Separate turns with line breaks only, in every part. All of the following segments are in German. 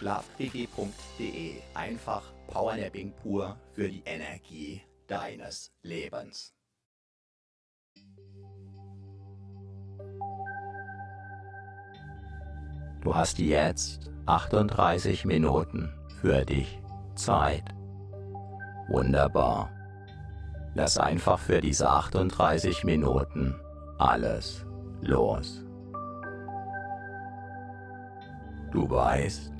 Schlafquickie.de. Einfach Powernapping pur für die Energie deines Lebens. Du hast jetzt 38 Minuten für dich Zeit. Wunderbar. Lass einfach für diese 38 Minuten alles los. Du weißt,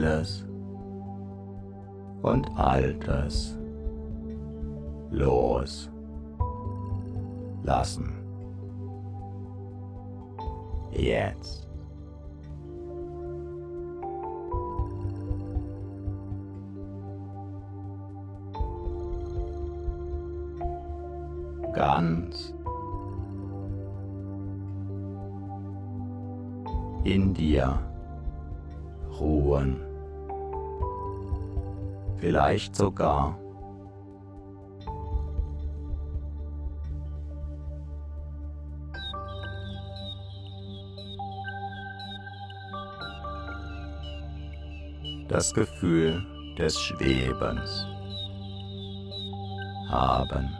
Alles und Altes los lassen. Jetzt. Ganz in dir ruhen vielleicht sogar das Gefühl des Schwebens haben.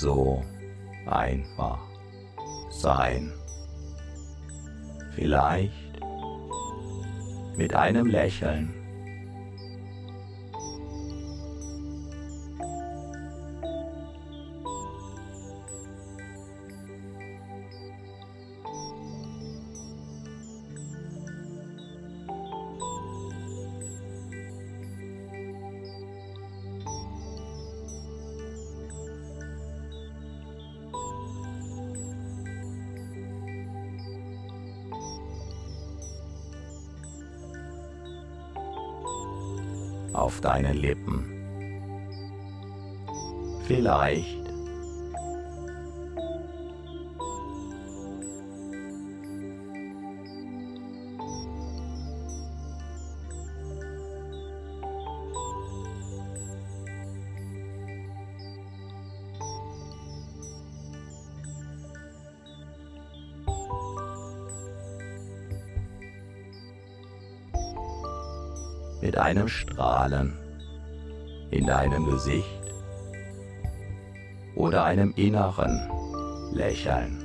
so einfach sein. Vielleicht mit einem Lächeln. Auf deinen Lippen. Vielleicht mit Strahlen in deinem Gesicht oder einem inneren Lächeln.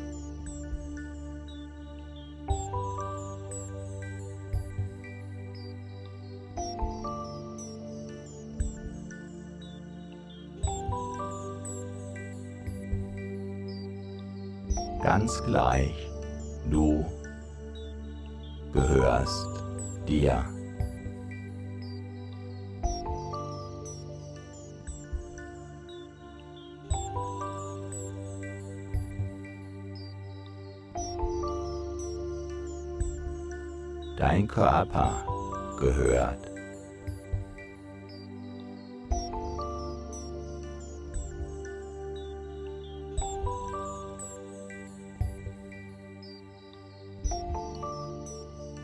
Ganz gleich, du gehörst dir. Körper gehört.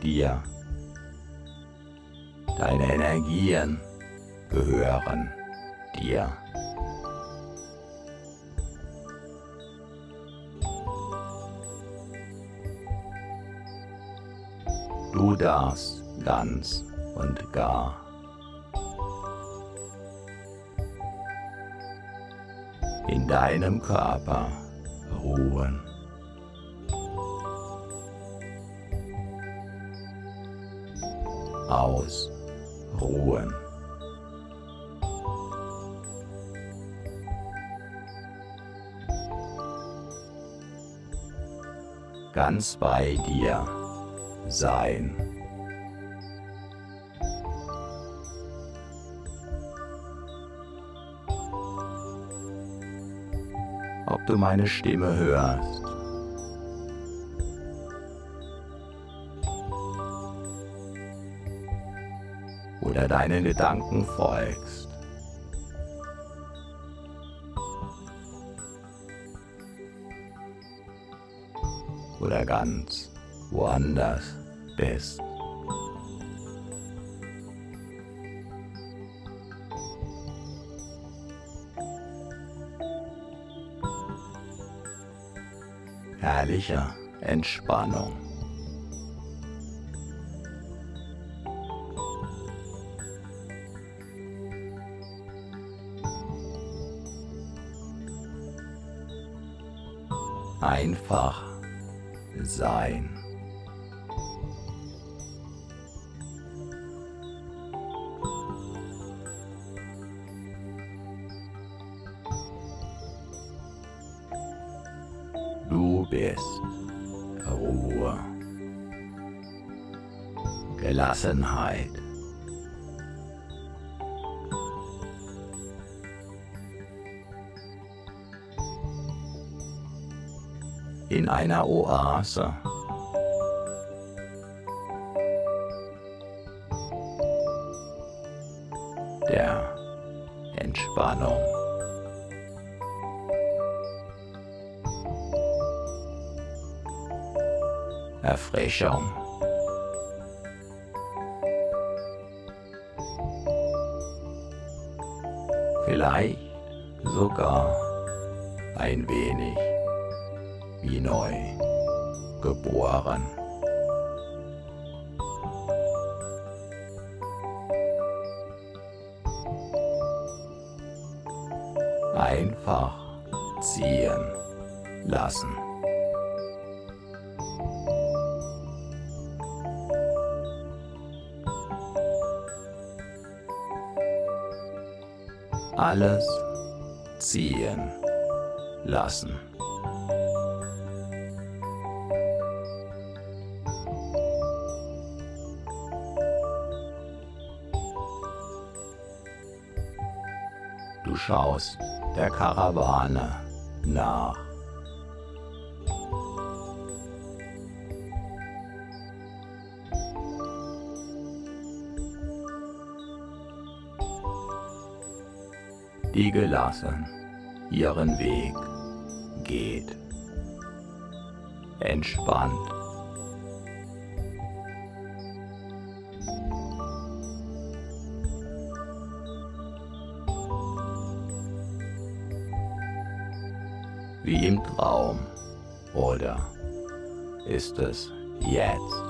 dir. Deine Energien gehören dir. Du darfst ganz und gar in deinem Körper ruhen. Ausruhen. Ganz bei dir sein. Ob du meine Stimme hörst. Oder deinen Gedanken folgst. Oder ganz woanders bist. Herrlicher Entspannung. Einfach sein. Gelassenheit. In einer Oase. Der Entspannung. Erfrischung. Vielleicht sogar ein wenig wie neu geboren. Alles ziehen lassen. Du schaust der Karawane nach. Die gelassen ihren Weg geht. Entspannt. Wie im Traum. Oder ist es jetzt?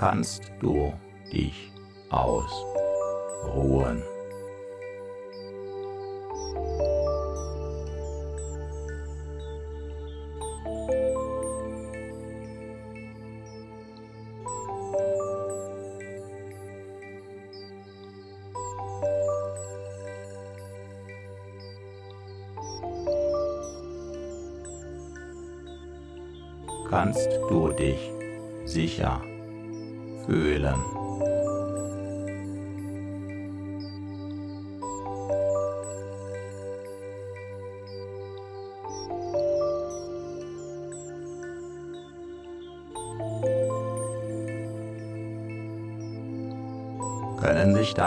Kannst du dich ausruhen.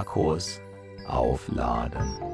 Akkus aufladen.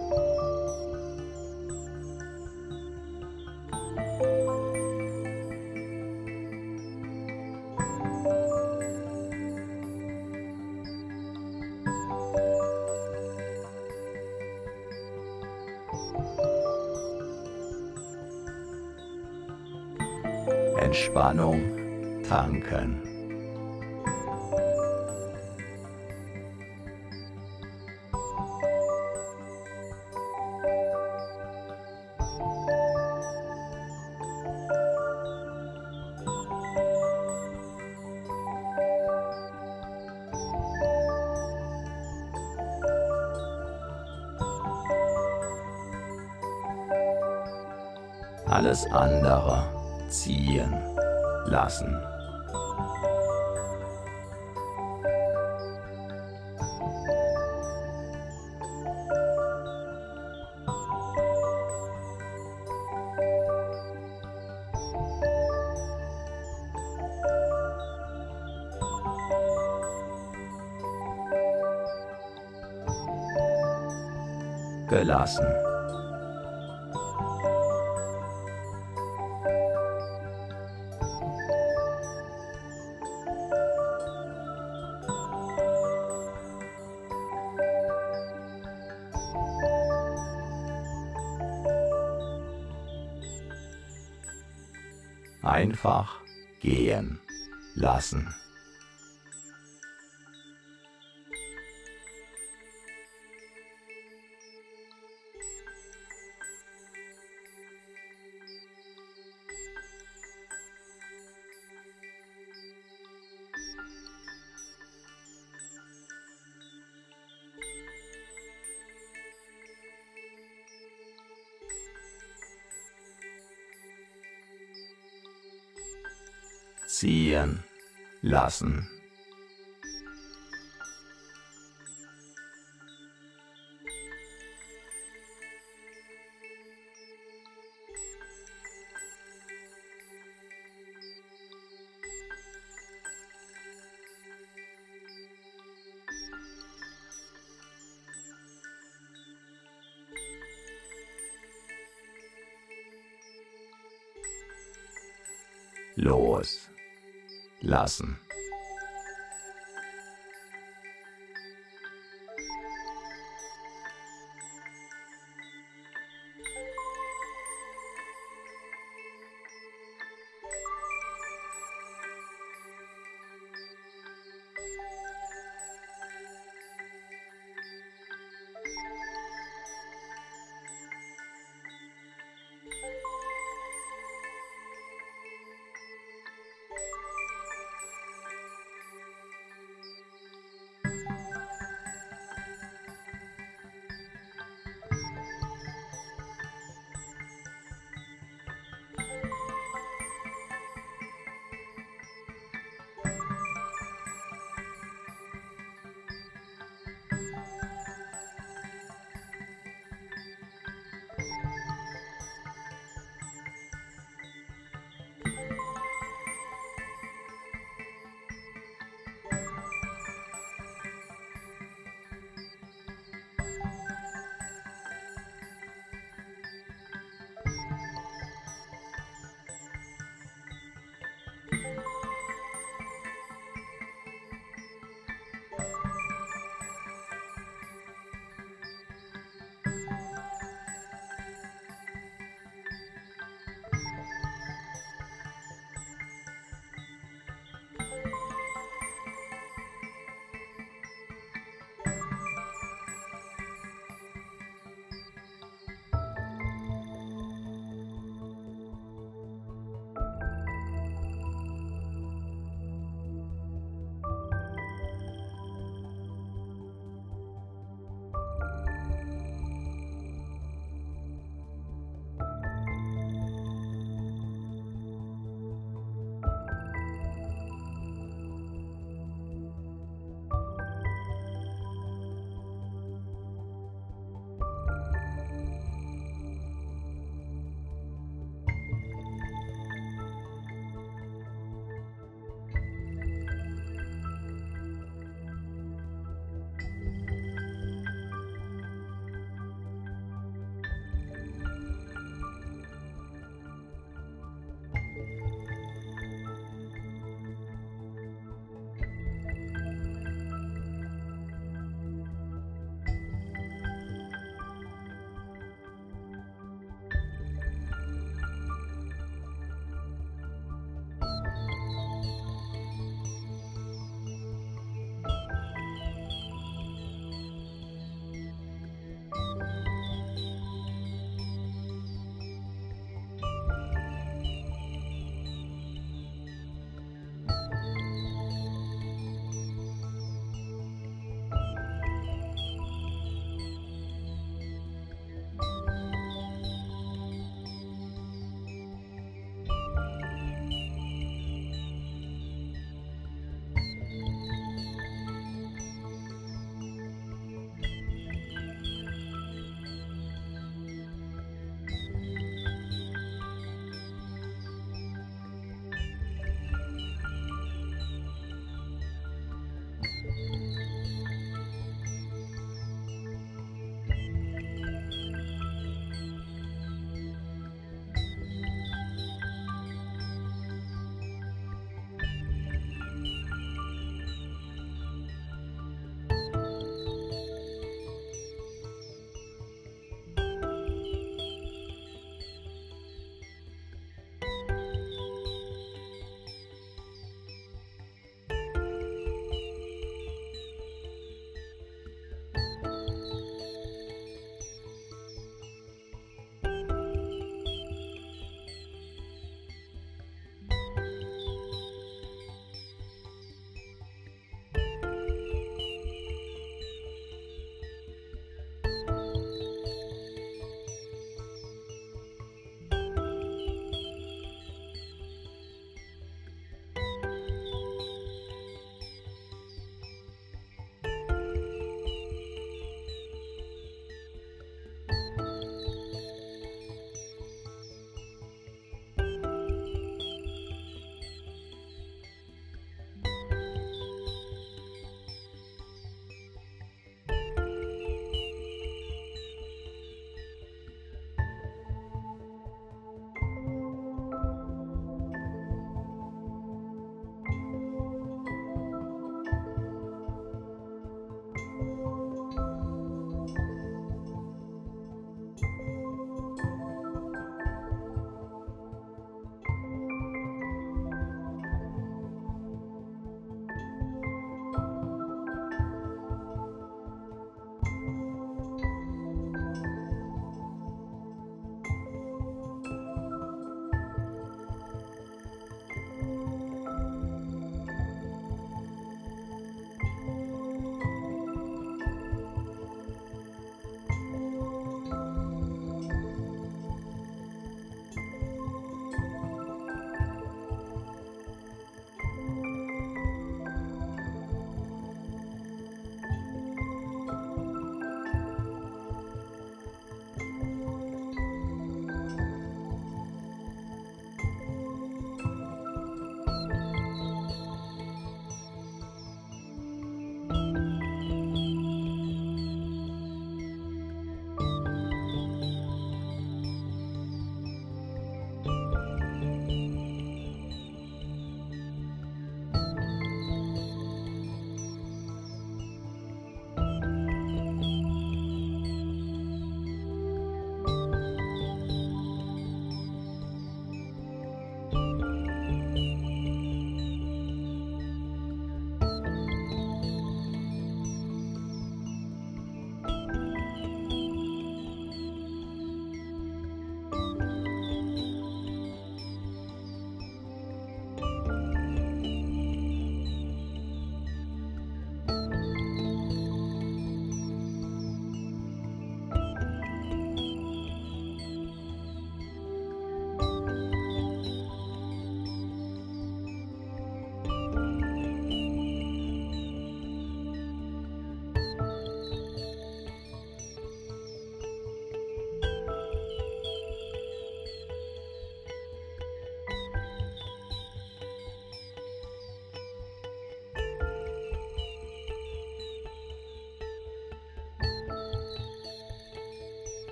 Gelassen. einfach gehen lassen. Lassen. los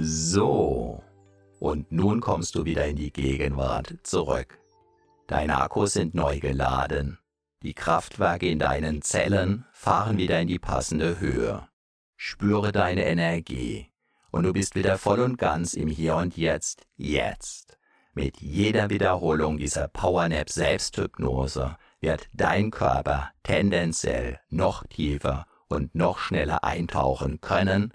So, und nun kommst du wieder in die Gegenwart zurück. Deine Akkus sind neu geladen. Die Kraftwerke in deinen Zellen fahren wieder in die passende Höhe. Spüre deine Energie und du bist wieder voll und ganz im Hier und Jetzt, jetzt. Mit jeder Wiederholung dieser Powernap Selbsthypnose wird dein Körper tendenziell noch tiefer und noch schneller eintauchen können